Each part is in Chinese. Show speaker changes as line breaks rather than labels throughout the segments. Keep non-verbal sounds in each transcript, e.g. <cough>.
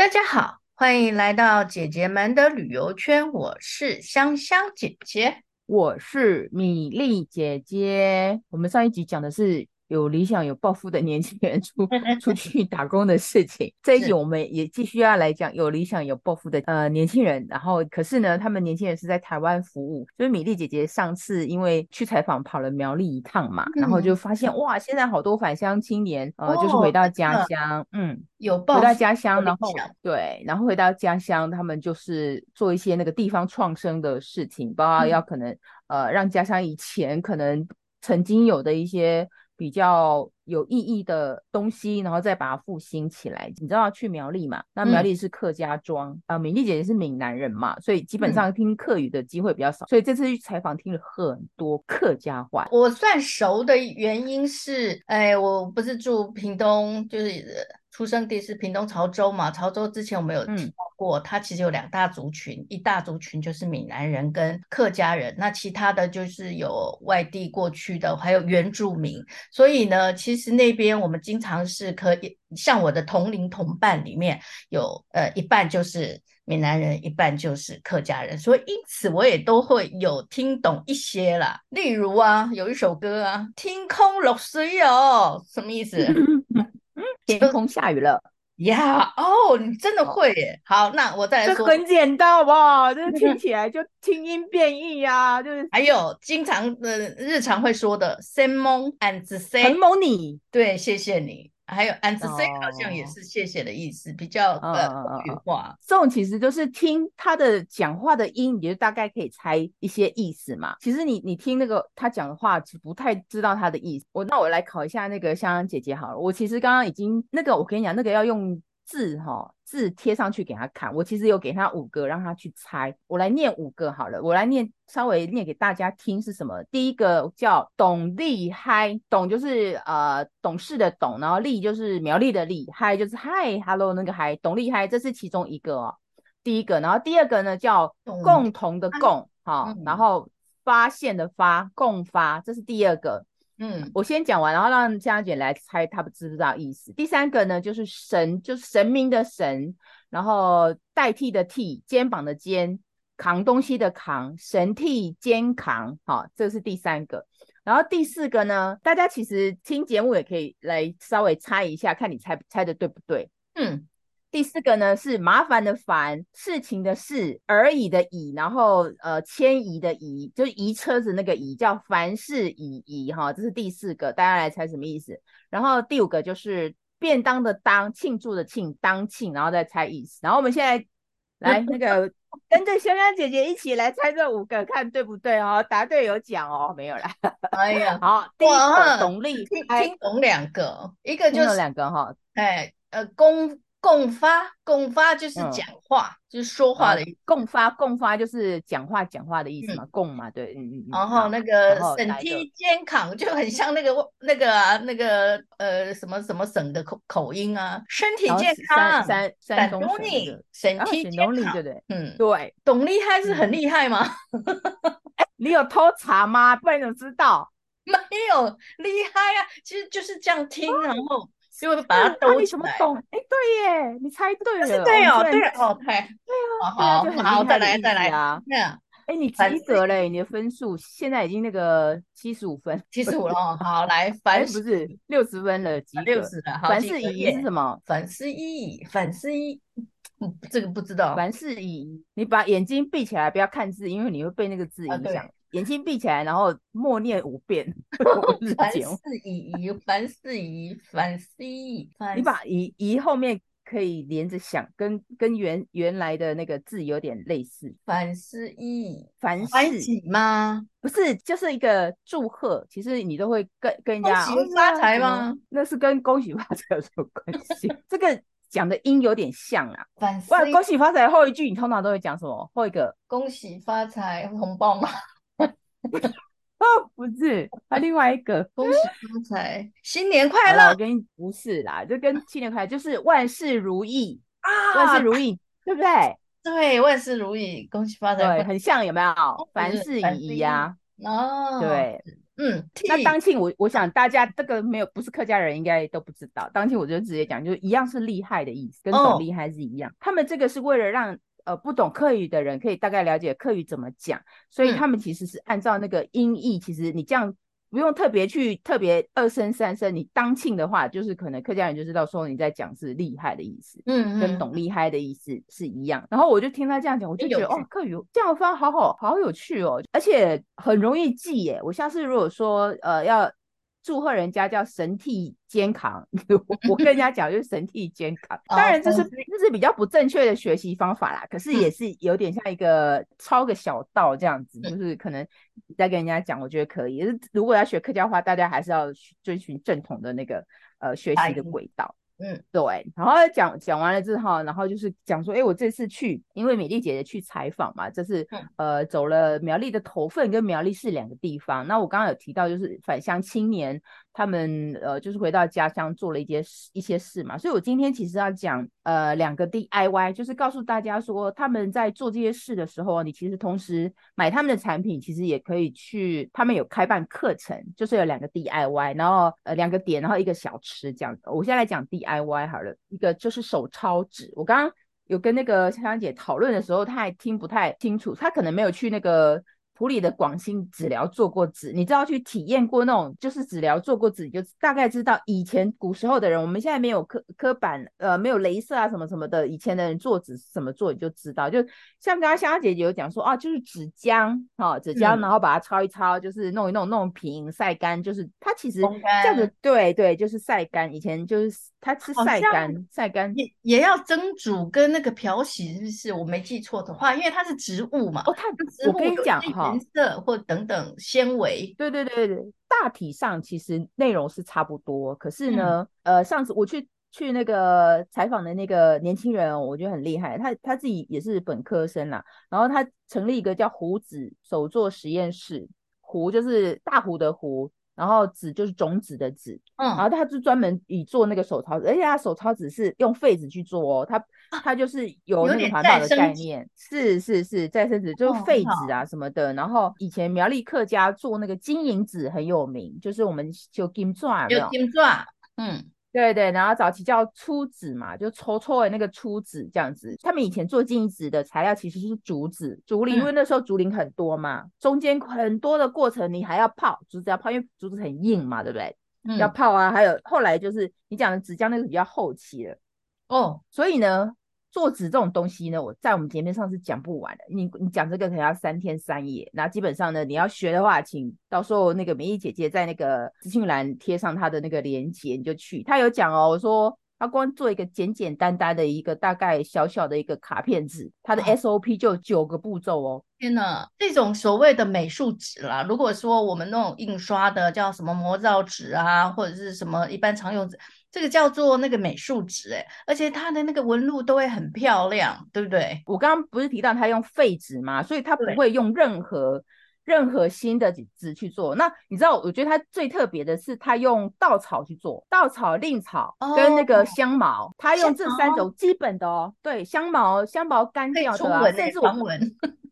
大家好，欢迎来到姐姐们的旅游圈。我是香香姐姐，
我是米粒姐姐。我们上一集讲的是。有理想、有抱负的年轻人出 <laughs> 出去打工的事情。这一集我们也继续要来讲有理想、有抱负的呃年轻人。然后，可是呢，他们年轻人是在台湾服务。就是米粒姐姐上次因为去采访跑了苗栗一趟嘛，嗯、然后就发现哇，现在好多返乡青年呃，就是回到家乡，哦、嗯，
有抱负
回到家乡，然后对，然后回到家乡，他们就是做一些那个地方创生的事情，包括要可能、嗯、呃让家乡以前可能曾经有的一些。比较有意义的东西，然后再把它复兴起来。你知道去苗栗嘛？那苗栗是客家庄啊，美丽姐姐是闽南人嘛，所以基本上听客语的机会比较少。嗯、所以这次去采访听了很多客家话。
我算熟的原因是，哎，我不是住屏东，就是。出生地是屏东潮州嘛？潮州之前我们有提到过，嗯、它其实有两大族群，一大族群就是闽南人跟客家人，那其他的就是有外地过去的，还有原住民。所以呢，其实那边我们经常是可以，像我的同龄同伴里面有呃一半就是闽南人，一半就是客家人，所以因此我也都会有听懂一些啦。例如啊，有一首歌啊，天空落水哦，什么意思？<laughs>
天空下雨了
呀！哦，你真的会耶！好，那我再来说，
这很简单好不好？这听 <laughs> 起来就听音辨义呀，就是
还有经常的日常会说的 “same mon and s
e m o
n y，对，谢谢你。还有 and say 好像也是谢谢的意思，比较呃口语化。
这种其实就是听他的讲话的音，你就大概可以猜一些意思嘛。其实你你听那个他讲的话，不太知道他的意思。我那我来考一下那个香香姐姐好了。我其实刚刚已经那个，我跟你讲，那个要用。字哈字贴上去给他看，我其实有给他五个让他去猜，我来念五个好了，我来念稍微念给大家听是什么？第一个叫董立嗨，董就是呃董事的董，然后立就是苗栗的立，嗨就是嗨，hello 那个嗨，董立嗨，这是其中一个哦，第一个，然后第二个呢叫共同的共，哈，然后发现的发，共发，这是第二个。嗯，我先讲完，然后让香香姐来猜，她不知不知道意思？第三个呢，就是神，就是神明的神，然后代替的替，肩膀的肩，扛东西的扛，神替肩扛，好，这是第三个。然后第四个呢，大家其实听节目也可以来稍微猜一下，看你猜猜的对不对？嗯。第四个呢是麻烦的烦，事情的事，而已的已，然后呃迁移的移，就是移车子那个移，叫凡事已移哈，这是第四个，大家来猜什么意思？然后第五个就是便当的当，庆祝的庆，当庆，然后再猜意思。然后我们现在 <laughs> 来那个跟着香香姐姐一起来猜这五个，看对不对哦？答对有奖哦，没有啦。<laughs>
哎呀，
好，第一个董力
听听懂两个，一个就是
两个哈，
哎呃公。共发，共发就是讲话，嗯、就是说话的意思。
共发，共发就是讲话，讲话的意思嘛。嗯、共嘛，对，嗯嗯。
然后那个省体健康就很像那个那个啊，那个呃什么什么省的口口音啊，身体健康。
山山东省
省体健康，
对不对？嗯，
对。董厉害是很厉害吗？
哎，你有偷查吗？不然怎么知道？
没有厉害啊，其实就是这样听，然后。就把它兜起来。
哎，对耶，你猜对了。
对哦，对哦，对。对
啊，好，好，再来，再来啊。
对啊。
哎，你及格嘞，你的分数现在已经那个七十五分，
七十五了哦。好，来，凡
不是六十分了，及格。
六十了。
凡事已是什么？
凡事已，凡事已。嗯，这个不知道。
凡事已，你把眼睛闭起来，不要看字，因为你会被那个字影响。眼睛闭起来，然后默念五遍。<laughs>
凡事已，凡事已，凡事已。
你把疑疑后面可以连着想，跟跟原原来的那个字有点类似。
凡事已，
凡事
吗？
不是，就是一个祝贺。其实你都会跟跟人家
恭喜发财吗？
那是跟恭喜发财有什么关系？<laughs> 这个讲的音有点像啊。
凡事
恭喜发财后一句，你通常都会讲什么？后一个
恭喜发财红包吗？<laughs>
哦，不是，啊，另外一个
恭喜发财，新年快乐。
我跟你不是啦，就跟新年快乐，就是万事如意啊，万事如意，对不对？
对，万事如意，恭喜发财，
对，很像，有没有？凡事已矣呀。
哦，
对，
嗯，
那当庆我我想大家这个没有不是客家人应该都不知道，当庆我就直接讲，就一样是厉害的意思，跟懂厉害是一样。哦、他们这个是为了让呃不懂客语的人可以大概了解客语怎么讲，所以他们其实是按照那个音译，嗯、其实你这样。不用特别去特别二声三声，你当庆的话，就是可能客家人就知道说你在讲是厉害的意思，嗯，跟懂厉害的意思是一样。然后我就听他这样讲，我就觉得哦，客语这样发好好好有趣哦，而且很容易记耶。我下次如果说呃要。祝贺人家叫神替肩扛，<laughs> 我跟人家讲就是神替肩扛。当然这是这是比较不正确的学习方法啦，可是也是有点像一个抄个小道这样子，就是可能再跟人家讲，我觉得可以。如果要学客家话，大家还是要遵循正统的那个呃学习的轨道。嗯，对，然后讲讲完了之后，然后就是讲说，哎，我这次去，因为美丽姐姐去采访嘛，这是、嗯、呃走了苗栗的头份跟苗栗市两个地方。那我刚刚有提到，就是返乡青年。他们呃，就是回到家乡做了一些事一些事嘛，所以我今天其实要讲呃两个 DIY，就是告诉大家说他们在做这些事的时候，你其实同时买他们的产品，其实也可以去他们有开办课程，就是有两个 DIY，然后呃两个点，然后一个小吃这样子。我现在来讲 DIY 好了，一个就是手抄纸，我刚刚有跟那个香香姐讨论的时候，她还听不太清楚，她可能没有去那个。埔里的广兴纸疗做过纸，你知道去体验过那种就是纸疗做过纸，你就大概知道以前古时候的人，我们现在没有刻刻板，呃，没有镭射啊什么什么的，以前的人做纸怎么做，你就知道。就像刚刚香香姐姐有讲说啊，就是纸浆，哈、哦，纸浆，然后把它抄一抄，就是弄一弄，弄平晒干，就是它其实这样子，对对，就是晒干。以前就是它是晒干，晒干
也也要蒸煮跟那个漂洗，是不是？我没记错的话，因为它是植物嘛。
哦，它我跟你讲哈。
颜色或等等纤维，
对对对对，大体上其实内容是差不多。可是呢，嗯、呃，上次我去去那个采访的那个年轻人，我觉得很厉害，他他自己也是本科生啦，然后他成立一个叫胡子手作实验室，胡就是大胡的胡。然后纸就是种子的纸，嗯，然后他就专门以做那个手抄纸，而且他手抄纸是用废纸去做哦，他他就是有那个环保的概念，是是是再生纸就是废纸啊什么的。哦、然后以前苗栗客家做那个金银纸很有名，就是我们就金钻有
金钻，嗯。
对对，然后早期叫粗纸嘛，就抽抽的那个粗纸这样子。他们以前做金银纸的材料其实是竹子、竹林，因为那时候竹林很多嘛，嗯、中间很多的过程你还要泡竹子要泡，因为竹子很硬嘛，对不对？嗯、要泡啊。还有后来就是你讲的纸浆那个比较后期了哦，所以呢。做纸这种东西呢，我在我们节目上是讲不完的。你你讲这个可能要三天三夜。那基本上呢，你要学的话，请到时候那个美丽姐姐在那个资讯栏贴上她的那个链接，你就去。她有讲哦，我说她光做一个简简单单的一个大概小小的一个卡片纸，她的 SOP 就有九个步骤哦。
天呐，这种所谓的美术纸啦，如果说我们那种印刷的叫什么魔造纸啊，或者是什么一般常用纸。这个叫做那个美术纸，哎，而且它的那个纹路都会很漂亮，对不对？
我刚刚不是提到它用废纸嘛？所以它不会用任何任何新的纸去做。那你知道，我觉得它最特别的是，它用稻草去做，稻草、蔺草跟那个香茅，它、哦、用这三种基本的哦。对，香茅，香茅干掉的、啊，甚至我闻。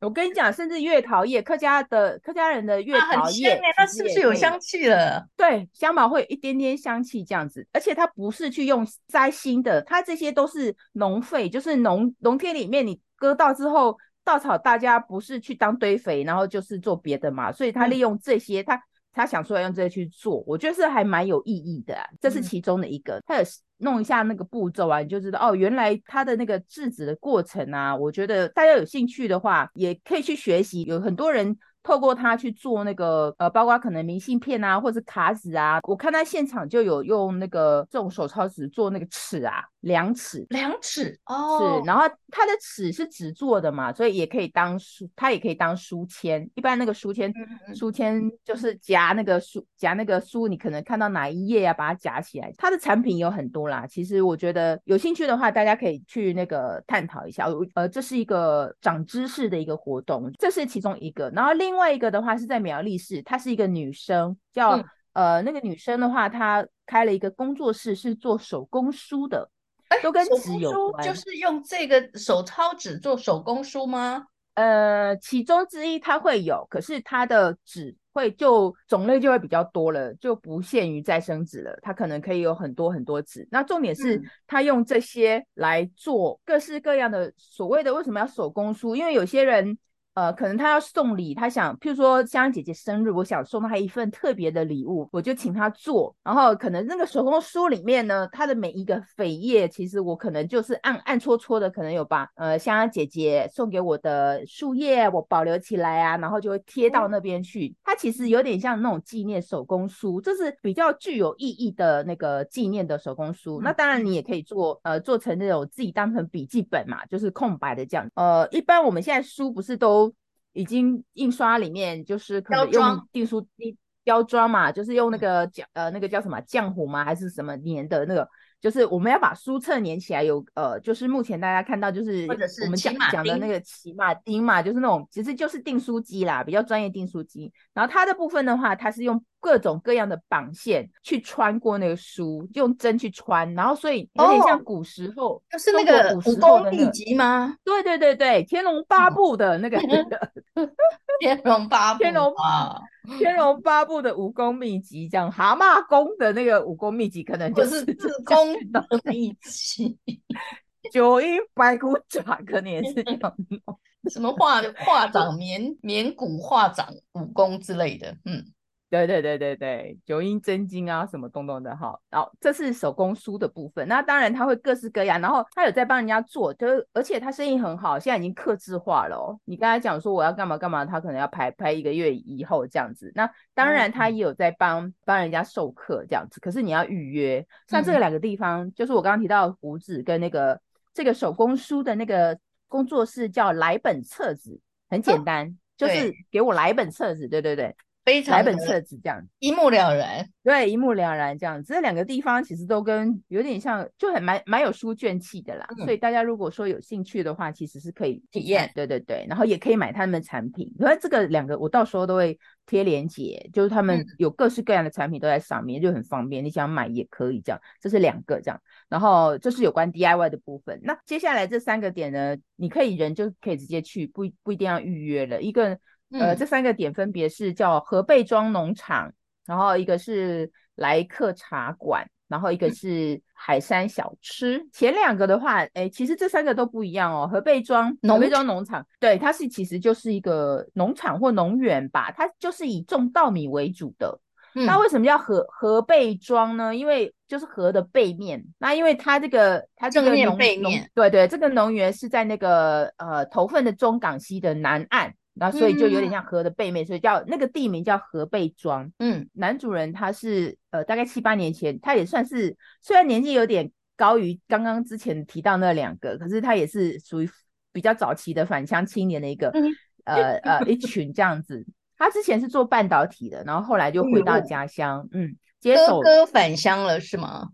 我跟你讲，甚至月桃叶，客家的客家人的月桃叶，
它是不是有香气了？
对，香茅会有一点点香气这样子，而且它不是去用摘新的，它这些都是农废，就是农农田里面你割稻之后，稻草大家不是去当堆肥，然后就是做别的嘛，所以他利用这些，他、嗯、他想出来用这个去做，我觉得是还蛮有意义的、啊，这是其中的一个，他有。弄一下那个步骤啊，你就知道哦，原来他的那个制止的过程啊，我觉得大家有兴趣的话，也可以去学习，有很多人。透过它去做那个呃，包括可能明信片啊，或者是卡纸啊。我看他现场就有用那个这种手抄纸做那个尺啊，量尺，
量尺哦。
是，然后它的尺是纸做的嘛，所以也可以当书，它也可以当书签。一般那个书签，书签就是夹那个书，夹那个书，你可能看到哪一页啊，把它夹起来。它的产品有很多啦，其实我觉得有兴趣的话，大家可以去那个探讨一下。呃，这是一个长知识的一个活动，这是其中一个。然后另另外一个的话是在苗栗市，她是一个女生，叫、嗯、呃那个女生的话，她开了一个工作室，是做手工书的，
欸、
都跟纸有关。
就是用这个手抄纸做手工书吗？
呃，其中之一它会有，可是它的纸。会就种类就会比较多了，就不限于再生纸了，它可能可以有很多很多纸。那重点是它用这些来做各式各样的所谓的为什么要手工书？因为有些人。呃，可能他要送礼，他想，譬如说香香姐姐生日，我想送她一份特别的礼物，我就请她做。然后可能那个手工书里面呢，它的每一个扉页，其实我可能就是暗暗戳戳的，可能有把呃香香姐姐送给我的树叶，我保留起来啊，然后就会贴到那边去。它其实有点像那种纪念手工书，这是比较具有意义的那个纪念的手工书。那当然你也可以做，呃，做成那种自己当成笔记本嘛，就是空白的这样。呃，一般我们现在书不是都。已经印刷里面就是可能用订书机雕装嘛，就是用那个浆呃那个叫什么浆糊吗？还是什么粘的那个？就是我们要把书册粘起来有，有呃，就是目前大家看到就是我们讲讲的那个骑马钉嘛，就是那种其实就是订书机啦，比较专业订书机。然后它的部分的话，它是用各种各样的绑线去穿过那个书，用针去穿，然后所以有点像古时候，
哦，就是那个武功秘籍吗？
对对对对，《天龙八部》的那个。<laughs>
嗯 <laughs> 天龙八部，
天龙啊，天龙八部的武功秘籍，这样蛤蟆功的那个武功秘籍，可能就是
自宫的一起。<laughs>
九阴白骨爪可能也是这样，<laughs>
什么化化掌绵绵骨化掌武功之类的，嗯。
对对对对对，九阴真经啊，什么东东的哈，然后这是手工书的部分。那当然他会各式各样，然后他有在帮人家做，就是而且他生意很好，现在已经刻字化了哦。你刚才讲说我要干嘛干嘛，他可能要排排一个月以后这样子。那当然他也有在帮、嗯、帮人家授课这样子，可是你要预约。像这两个地方，嗯、就是我刚刚提到的胡子跟那个这个手工书的那个工作室叫来本册子，很简单，哦、就是给我来本册子，对对对。
非常
来本册子这样
一目了然，
对，一目了然这样子。这两个地方其实都跟有点像，就很蛮蛮有书卷气的啦、嗯。所以大家如果说有兴趣的话，其实是可以
体验。
对对对，然后也可以买他们的产品。因为这个两个我到时候都会贴链接，就是他们有各式各样的产品都在上面，嗯、就很方便。你想买也可以这样。这是两个这样，然后这是有关 DIY 的部分。那接下来这三个点呢，你可以人就可以直接去，不不一定要预约了。一个。呃，这三个点分别是叫河背庄农场，然后一个是来客茶馆，然后一个是海山小吃。前两个的话，哎，其实这三个都不一样哦。河背庄，河背庄农场，对，它是其实就是一个农场或农园吧，它就是以种稻米为主的。嗯、那为什么叫河河背庄呢？因为就是河的背面。那因为它这个它这个农
背面，
对对，这个农园是在那个呃头份的中港溪的南岸。然后所以就有点像河的背面，嗯、所以叫那个地名叫河背庄。嗯，男主人他是呃大概七八年前，他也算是虽然年纪有点高于刚刚之前提到那两个，可是他也是属于比较早期的返乡青年的一个、嗯、呃呃一群这样子。他之前是做半导体的，然后后来就回到家乡，嗯，嗯接手
哥哥返乡了是吗？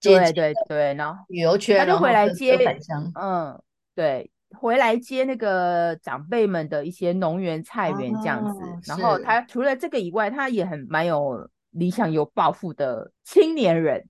对对对，然后
旅游圈
他就回来接
返乡，
嗯，对。回来接那个长辈们的一些农园菜园这样子，哦，然后他除了这个以外，他也很蛮有理想、有抱负的。青年人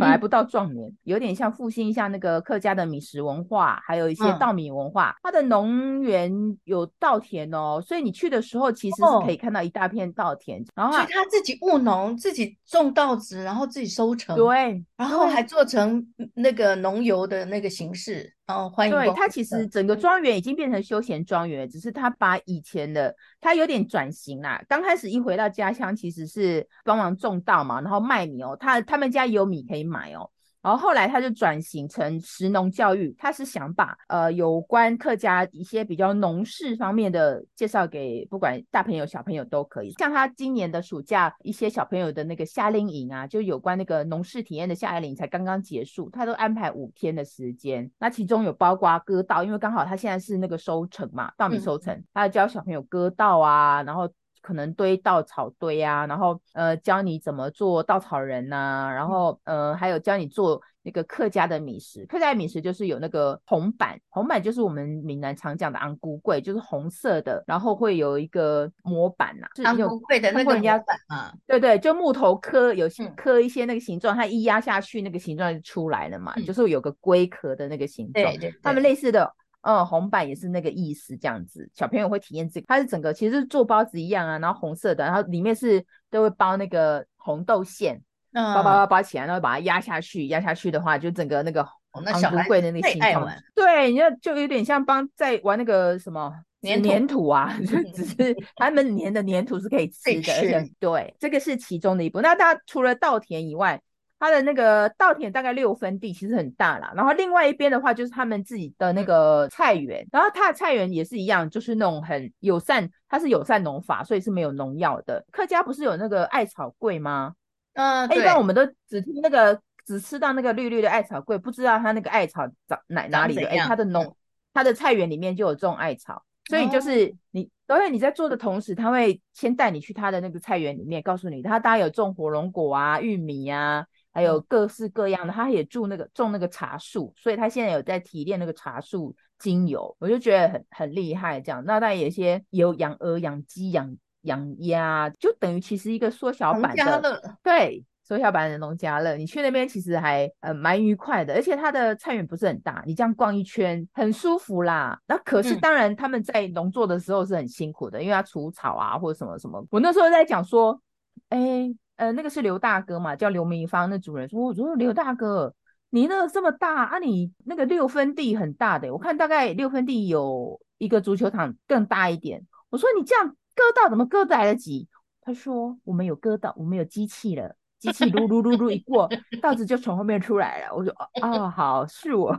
还不到壮年，有点像复兴一下那个客家的米食文化，还有一些稻米文化。他、嗯、的农园有稻田哦，所以你去的时候其实是可以看到一大片稻田。哦、然后
所以他自己务农，自己种稻子，然后自己收成。
对，
然后还做成那个农游的那个形式。哦，欢迎。
对，他其实整个庄园已经变成休闲庄园，只是他把以前的他有点转型啦。刚开始一回到家乡，其实是帮忙种稻嘛，然后卖米哦。他他们家有米可以买哦，然后后来他就转型成食农教育，他是想把呃有关客家一些比较农事方面的介绍给不管大朋友小朋友都可以。像他今年的暑假一些小朋友的那个夏令营啊，就有关那个农事体验的夏令营才刚刚结束，他都安排五天的时间，那其中有包括割稻，因为刚好他现在是那个收成嘛，稻米收成，嗯、他要教小朋友割稻啊，然后。可能堆稻草堆啊，然后呃教你怎么做稻草人呐、啊，然后呃还有教你做那个客家的米食。客家的米食就是有那个红板，红板就是我们闽南常讲的红龟粿，就是红色的，然后会有一个模板呐、啊，
红龟粿的那个模板啊，
对对，就木头刻有刻一些那个形状，它一压下去那个形状就出来了嘛，嗯、就是有个龟壳的那个形状，
对对，对，
他们类似的。嗯，红板也是那个意思，这样子，小朋友会体验这个，它是整个其实是做包子一样啊，然后红色的，然后里面是都会包那个红豆馅，嗯，包包包包起来，然后把它压下去，压下去的话，就整个那个红福贵的那个形状，对，你就就有点像帮在玩那个什么粘土，粘土啊，<laughs> 就只是他们粘的粘土是可以吃的，而且对，这个是其中的一步。那它除了稻田以外，它的那个稻田大概六分地，其实很大啦。然后另外一边的话，就是他们自己的那个菜园。然后他的菜园也是一样，就是那种很友善，它是友善农法，所以是没有农药的。客家不是有那个艾草桂吗？嗯，一般我们都只听那个，只吃到那个绿绿的艾草桂，不知道它那个艾草长哪哪里的。哎，它的农，它的菜园里面就有种艾草，所以就是你，因为你在做的同时，他会先带你去他的那个菜园里面，告诉你他大概有种火龙果啊、玉米啊。还有各式各样的，他也种那个种那个茶树，所以他现在有在提炼那个茶树精油，我就觉得很很厉害。这样，那他有些有养鹅、养鸡、养养鸭，就等于其实一个缩小版的，对，缩小版的农家乐。你去那边其实还呃蛮愉快的，而且他的菜园不是很大，你这样逛一圈很舒服啦。那可是当然他们在农作的时候是很辛苦的，因为要除草啊或者什么什么。我那时候在讲说，哎、欸。呃，那个是刘大哥嘛，叫刘明芳。那主人说：“我说刘大哥，你那个这么大啊，你那个六分地很大的，我看大概六分地有一个足球场更大一点。”我说：“你这样割稻怎么割得来得及？”他说：“我们有割稻，我们有机器了，机器噜噜噜噜一过，<laughs> 稻子就从后面出来了。”我说：“哦，好，是我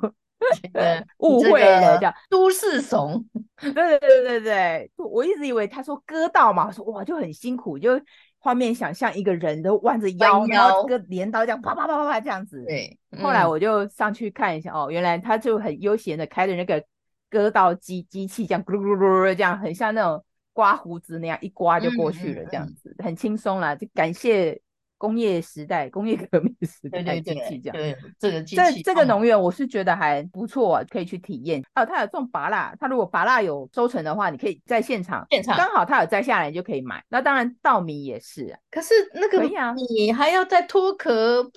<laughs> 误会了，叫
都市怂。”
对对对对对，我一直以为他说割稻嘛，我说哇就很辛苦就。画面想象一个人都弯着腰，腰然后个镰刀这样啪啪啪啪啪这样子。对，嗯、后来我就上去看一下，哦，原来他就很悠闲的开着那个割稻机机器，这样咕噜噜噜这样，很像那种刮胡子那样一刮就过去了，这样子、嗯嗯、很轻松啦。就感谢。工业时代，工业革命时代机器这样，对，这个机器，这这个农园我是觉得还不错、啊，可以去体验。哦，他有种芭乐，他如果芭乐有收成的话，你可以在现场，现场刚好他有摘下来，你就可以买。那当然稻米也是、啊，
可是那个你还要再脱壳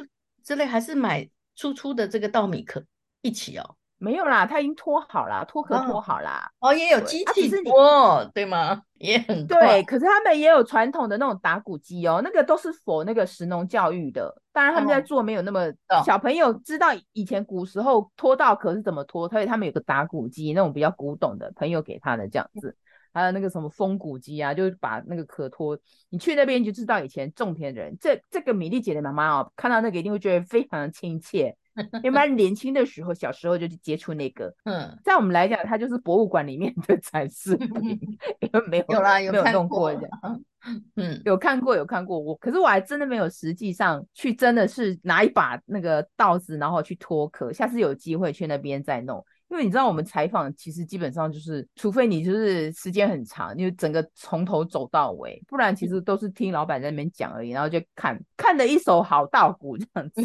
之类，还是买粗粗的这个稻米壳一起哦。
没有啦，他已经脱好了，脱壳脱好啦。
哦，也有机器脱，对吗？也很
对。可是他们也有传统的那种打鼓机哦，那个都是 for 那个石农教育的。当然他们在做没有那么、哦、小朋友知道以前古时候脱稻壳是怎么脱，所以他们有个打鼓机，那种比较古董的朋友给他的这样子。还有那个什么风谷机啊，就是把那个壳脱。你去那边就知道以前种田的人。这这个米粒姐的妈妈哦，看到那个一定会觉得非常的亲切。因为他年轻的时候，小时候就去接触那个，嗯，在我们来讲，它就是博物馆里面的展示品，因为没有
有啦，有
没有弄过的，嗯，有看过有看过我，可是我还真的没有实际上去，真的是拿一把那个稻子，然后去脱壳，下次有机会去那边再弄。因为你知道，我们采访其实基本上就是，除非你就是时间很长，因为整个从头走到尾，不然其实都是听老板在那边讲而已，然后就看看的一手好稻谷这样子。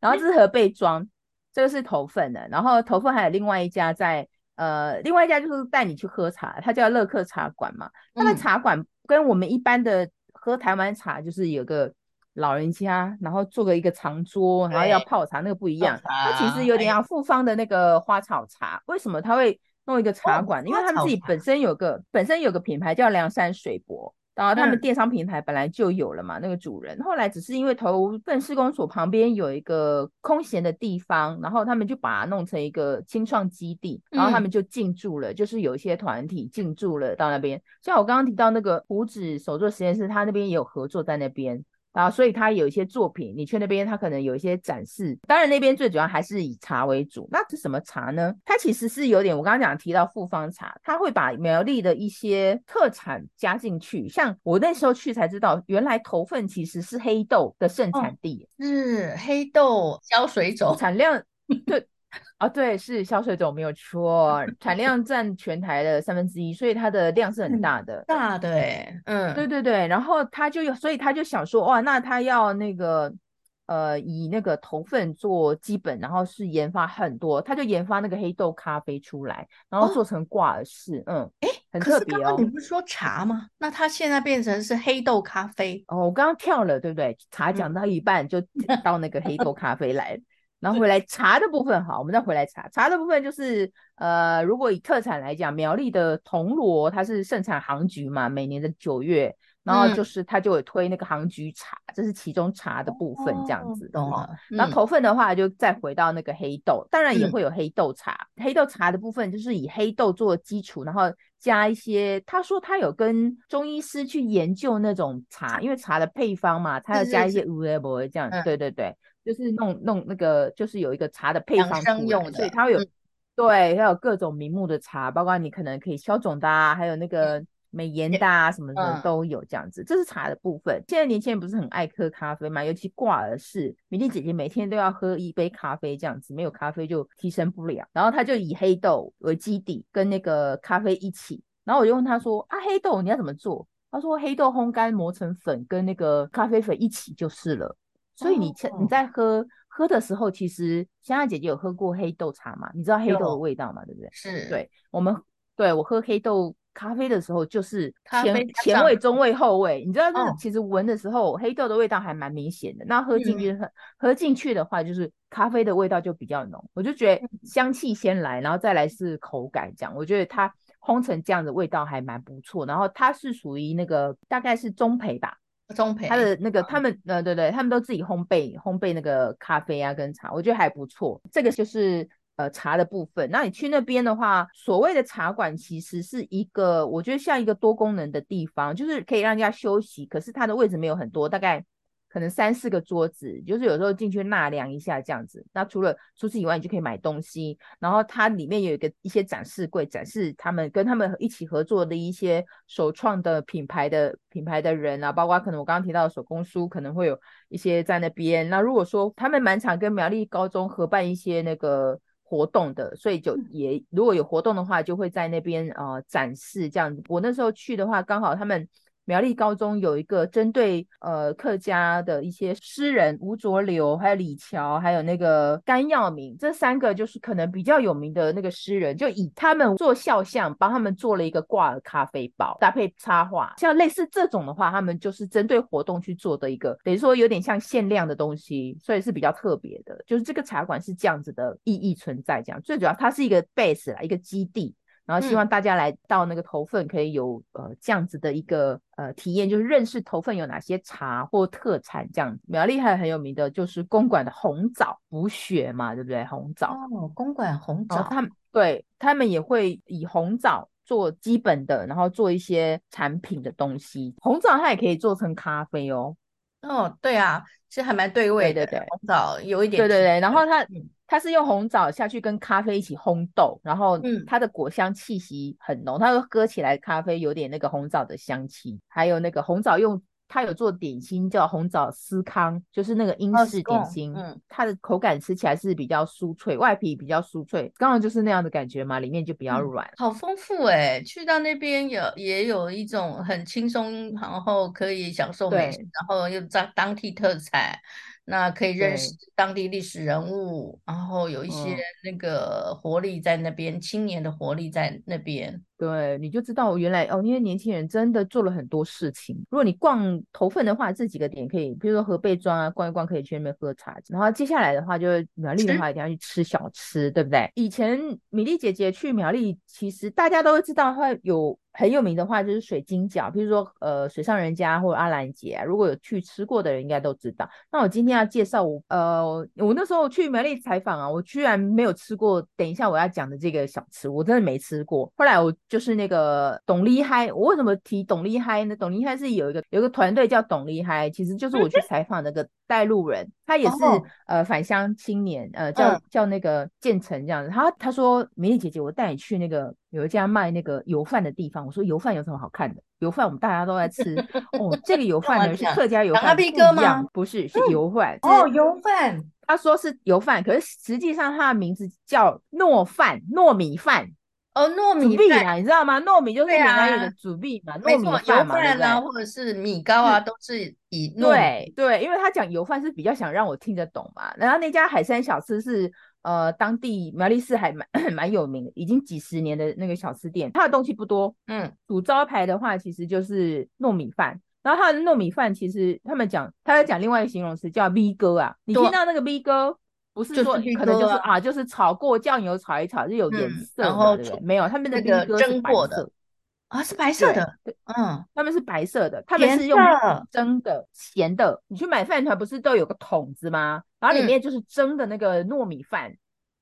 然后这是河贝庄，这个是头份的，然后头份还有另外一家在呃，另外一家就是带你去喝茶，它叫乐客茶馆嘛。那个茶馆跟我们一般的喝台湾茶就是有个。老人家，然后做个一个长桌，然后要泡茶，那个不一样。它其实有点像复方的那个花草茶。为什么他会弄一个茶馆？因为他们自己本身有个本身有个品牌叫梁山水泊，然后他们电商平台本来就有了嘛。那个主人后来只是因为头份施工所旁边有一个空闲的地方，然后他们就把它弄成一个清创基地，然后他们就进驻了，就是有一些团体进驻了到那边。像我刚刚提到那个胡子手作实验室，他那边也有合作在那边。啊，所以他有一些作品，你去那边，他可能有一些展示。当然，那边最主要还是以茶为主。那是什么茶呢？它其实是有点，我刚刚讲提到复方茶，它会把苗栗的一些特产加进去。像我那时候去才知道，原来头份其实是黑豆的盛产地，
哦、是黑豆消水肿
产量 <laughs> 对。啊，<laughs> 对，是消水肿没有 <laughs> 错，产量占全台的三分之一，所以它的量是很大的，
大的，嗯，
对对对，然后他就有，所以他就想说，哇，那他要那个，呃，以那个头份做基本，然后是研发很多，他就研发那个黑豆咖啡出来，然后做成挂耳式，哦、嗯，诶很特别哦。
你不是说茶吗？那它现在变成是黑豆咖啡
哦，我刚刚跳了，对不对？茶讲到一半就到那个黑豆咖啡来。然后回来茶的部分，好，我们再回来茶。茶的部分就是，呃，如果以特产来讲，苗栗的铜锣它是盛产杭菊嘛，每年的九月。然后就是它就会推那个杭菊茶，嗯、这是其中茶的部分，这样子。懂了。然后头份的话，就再回到那个黑豆，当然也会有黑豆茶。嗯、黑豆茶的部分就是以黑豆做基础，然后加一些。他说他有跟中医师去研究那种茶，因为茶的配方嘛，他要加一些乌龟这样对对对，就是弄弄那个，就是有一个茶的配方出来，用的，所以它会有，嗯、对，它有各种名目的茶，包括你可能可以消肿的啊，还有那个。嗯美颜的啊，什么的都有这样子，嗯、这是茶的部分。现在年轻人不是很爱喝咖啡嘛？尤其挂耳式，米粒姐姐每天都要喝一杯咖啡这样子，没有咖啡就提升不了。然后她就以黑豆为基底，跟那个咖啡一起。然后我就问她说：“啊，黑豆你要怎么做？”她说：“黑豆烘干磨成粉，跟那个咖啡粉一起就是了。”所以你、哦、你在喝喝的时候，其实香香姐姐有喝过黑豆茶嘛？你知道黑豆的味道嘛？对不对？
是
对，我们对我喝黑豆。咖啡的时候就是前前味、中味、后味，你知道，那个其实闻的时候，黑豆的味道还蛮明显的。那喝进去喝喝进去的话，就是咖啡的味道就比较浓。我就觉得香气先来，然后再来是口感这样。我觉得它烘成这样的味道还蛮不错。然后它是属于那个大概是中培吧，
中焙。
它的那个他们呃对对，他们都自己烘焙烘焙那个咖啡啊跟茶，我觉得还不错。这个就是。呃，茶的部分，那你去那边的话，所谓的茶馆其实是一个，我觉得像一个多功能的地方，就是可以让人家休息，可是它的位置没有很多，大概可能三四个桌子，就是有时候进去纳凉一下这样子。那除了除此以外，你就可以买东西，然后它里面有一个一些展示柜，展示他们跟他们一起合作的一些首创的品牌的品牌的人啊，包括可能我刚刚提到的手工书，可能会有一些在那边。那如果说他们蛮常跟苗栗高中合办一些那个。活动的，所以就也如果有活动的话，就会在那边呃展示这样子。我那时候去的话，刚好他们。苗栗高中有一个针对呃客家的一些诗人吴浊流，还有李乔，还有那个甘耀明，这三个就是可能比较有名的那个诗人，就以他们做肖像，帮他们做了一个挂耳咖啡包，搭配插画，像类似这种的话，他们就是针对活动去做的一个，等于说有点像限量的东西，所以是比较特别的。就是这个茶馆是这样子的意义存在，这样最主要它是一个 base 啦，一个基地。然后希望大家来到那个头份，可以有、嗯、呃这样子的一个呃体验，就是认识头份有哪些茶或特产这样子。苗栗还很有名的就是公馆的红枣补血嘛，对不对？红枣
哦，公馆红枣，
他们对他们也会以红枣做基本的，然后做一些产品的东西。红枣它也可以做成咖啡哦。
哦，对啊，其实还蛮对味的。
对对对，
红枣有一点。
对对对，然后它。嗯它是用红枣下去跟咖啡一起烘豆，然后它的果香气息很浓，嗯、它喝起来咖啡有点那个红枣的香气，还有那个红枣用它有做点心叫红枣司康，就是那个英式点心，哦、嗯，它的口感吃起来是比较酥脆，外皮比较酥脆，刚好就是那样的感觉嘛，里面就比较软，
嗯、好丰富哎、欸，去到那边有也有一种很轻松，然后可以享受美食，然后又在当地特产。那可以认识当地历史人物，然后有一些那个活力在那边，嗯、青年的活力在那边。
对，你就知道原来哦，因为年轻人真的做了很多事情。如果你逛头份的话，这几个点可以，比如说河背庄啊，逛一逛可以去那边喝茶。然后接下来的话，就是苗栗的话，一定要去吃小吃，吃对不对？以前米粒姐姐去苗栗，其实大家都会知道，会有。很有名的话就是水晶饺，比如说呃水上人家或者阿兰姐啊，如果有去吃过的人应该都知道。那我今天要介绍我呃我那时候去苗栗采访啊，我居然没有吃过。等一下我要讲的这个小吃，我真的没吃过。后来我就是那个董厉害，我为什么提董厉害呢？董厉害是有一个有一个团队叫董厉害，其实就是我去采访那个带路人，他也是、哦、呃返乡青年，呃叫叫那个建成这样子。他他说美丽姐姐，我带你去那个。有一家卖那个油饭的地方，我说油饭有什么好看的？油饭我们大家都在吃 <laughs> 哦。这个油饭呢是客家油饭，不一样，不是 <laughs> 是油饭
哦。油饭，
他说是油饭，可是实际上它的名字叫糯饭，糯米饭
哦，糯米
饭，你知道吗？糯米就是原来的主币嘛，糯米饭嘛，
对？或者是米糕啊，都是以
对对，因为他讲油饭是比较想让我听得懂嘛。然后那家海山小吃是。呃，当地苗栗市还蛮 <coughs> 蛮有名的，已经几十年的那个小吃店，它的东西不多，嗯，主招牌的话其实就是糯米饭，然后它的糯米饭其实他们讲，他在讲另外一个形容词叫 V 哥啊，你听到那个米糕，不是说可能就是啊，就是炒过酱油炒一炒就有颜色，然后没有他们的那个蒸过的
啊，是白色的，
嗯，他们是白色的，他们是用蒸的咸的。你去买饭团不是都有个桶子吗？然后里面就是蒸的那个糯米饭。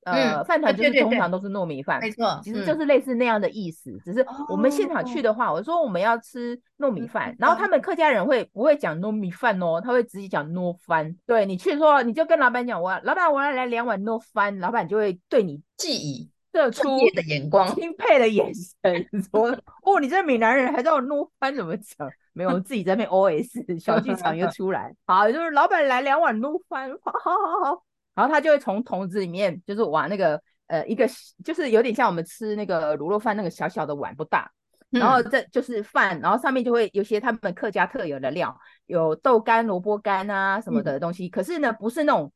呃，饭团就是通常都是糯米饭，
没错，
其实就是类似那样的意思。只是我们现场去的话，我说我们要吃糯米饭，然后他们客家人会不会讲糯米饭哦？他会直接讲糯饭。对，你去说，你就跟老板讲，我老板我要来两碗糯饭，老板就会对你
记忆
射出
的眼光、
钦佩的眼神，<laughs> 说哦，你这闽南人还知道糯饭怎么讲？没有，我自己在那边 OS 小剧场又 <laughs> 出来。好，就是老板来两碗糯饭，好好好好。然后他就会从桶子里面，就是挖那个呃一个，就是有点像我们吃那个卤肉饭那个小小的碗不大，然后这就是饭，然后上面就会有些他们客家特有的料，有豆干、萝卜干啊什么的东西，可是呢不是那种。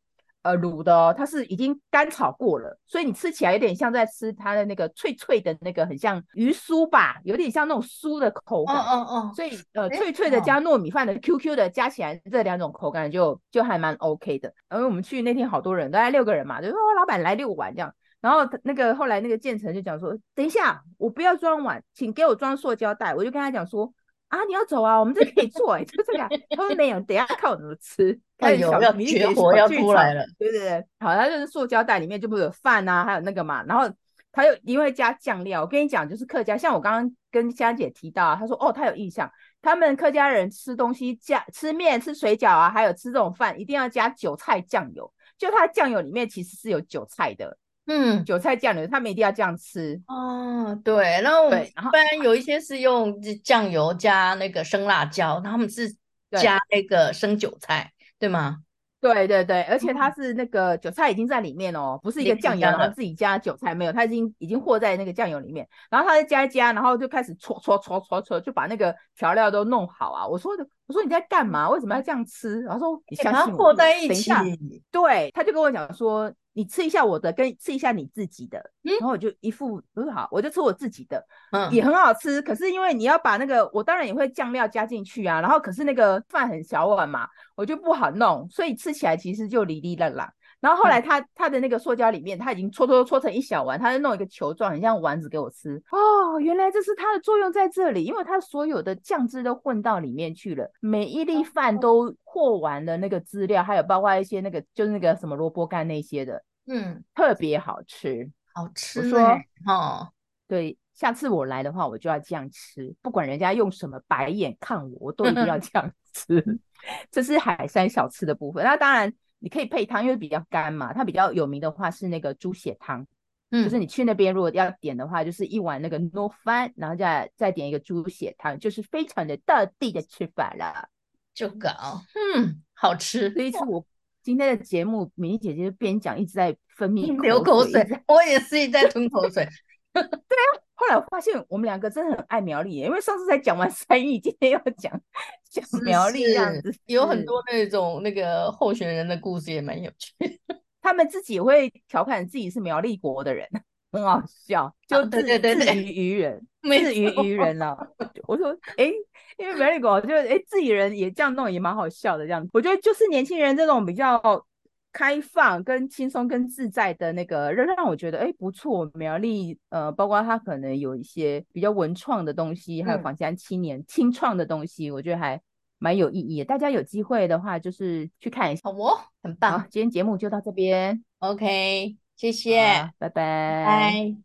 呃，卤的哦，它是已经干炒过了，所以你吃起来有点像在吃它的那个脆脆的那个，很像鱼酥吧，有点像那种酥的口感。
哦哦哦。
所以呃，脆脆的加糯米饭的 QQ 的加起来，这两种口感就就还蛮 OK 的。因为我们去那天好多人，大概六个人嘛，就说老板来六碗这样。然后那个后来那个建成就讲说，等一下我不要装碗，请给我装塑胶袋。我就跟他讲说。啊，你要走啊？我们这可以做哎、欸，<laughs> 就这个。他说没有，等下看我怎么吃。
哎呦，要绝活要出来了，
对对对。好，他就是塑胶袋里面就不会有饭啊，还有那个嘛。然后他又因为加酱料，我跟你讲，就是客家，像我刚刚跟香姐提到，啊他说哦，他有印象，他们客家人吃东西加吃面、吃水饺啊，还有吃这种饭，一定要加韭菜酱油。就它酱油里面其实是有韭菜的。嗯，韭菜酱油，他们一定要这样吃
哦。对，然后一般有一些是用酱油加那个生辣椒，他们是加那个生韭菜，对吗？
对对对，而且它是那个韭菜已经在里面哦，不是一个酱油然后自己加韭菜，没有，它已经已经和在那个酱油里面，然后它再加一加，然后就开始搓搓搓搓搓，就把那个调料都弄好啊。我说的，我说你在干嘛？为什么要这样吃？然后说你相信我，
和在一起。
等一下，对，他就跟我讲说。你吃一下我的，跟吃一下你自己的，嗯、然后我就一副不是好，我就吃我自己的，嗯，也很好吃。可是因为你要把那个，我当然也会酱料加进去啊。然后可是那个饭很小碗嘛，我就不好弄，所以吃起来其实就哩哩啦啦。然后后来他、嗯、他的那个塑胶里面，他已经搓搓搓成一小丸，他就弄一个球状，很像丸子给我吃。哦，原来这是它的作用在这里，因为它所有的酱汁都混到里面去了，每一粒饭都和完了那个资料，还有包括一些那个就是那个什么萝卜干那些的，嗯，特别好吃，
好吃。
我说哦，对，下次我来的话，我就要这样吃，不管人家用什么白眼看我，我都一定要 <laughs> 这样吃。<laughs> 这是海山小吃的部分，那当然。你可以配汤，因为比较干嘛。它比较有名的话是那个猪血汤，嗯，就是你去那边如果要点的话，就是一碗那个糯饭，然后再再点一个猪血汤，就是非常的道地的吃法了。
就搞，嗯，好吃。
这一次我今天的节目，米粒姐姐边讲一直在分泌
流口水，我也是一直在吞口水。
对啊。后来我发现我们两个真的很爱苗栗，因为上次才讲完三义，今天要讲 <laughs> 讲苗栗这样子，
有很多那种那个候选人的故事也蛮有趣。
他们自己也会调侃自己是苗栗国的人，<laughs> 很好笑，就自自娱娱人，<laughs> 自娱娱人了。我说，哎，因为苗栗国就哎自己人也这样弄也蛮好笑的这样。我觉得就是年轻人这种比较。开放跟轻松跟自在的那个，让让我觉得哎不错。苗栗呃，包括它可能有一些比较文创的东西，还有坊间青年青创的东西，我觉得还蛮有意义的。大家有机会的话，就是去看一下。
好哦，很棒。
好，今天节目就到这边。
OK，谢谢，
拜拜。拜。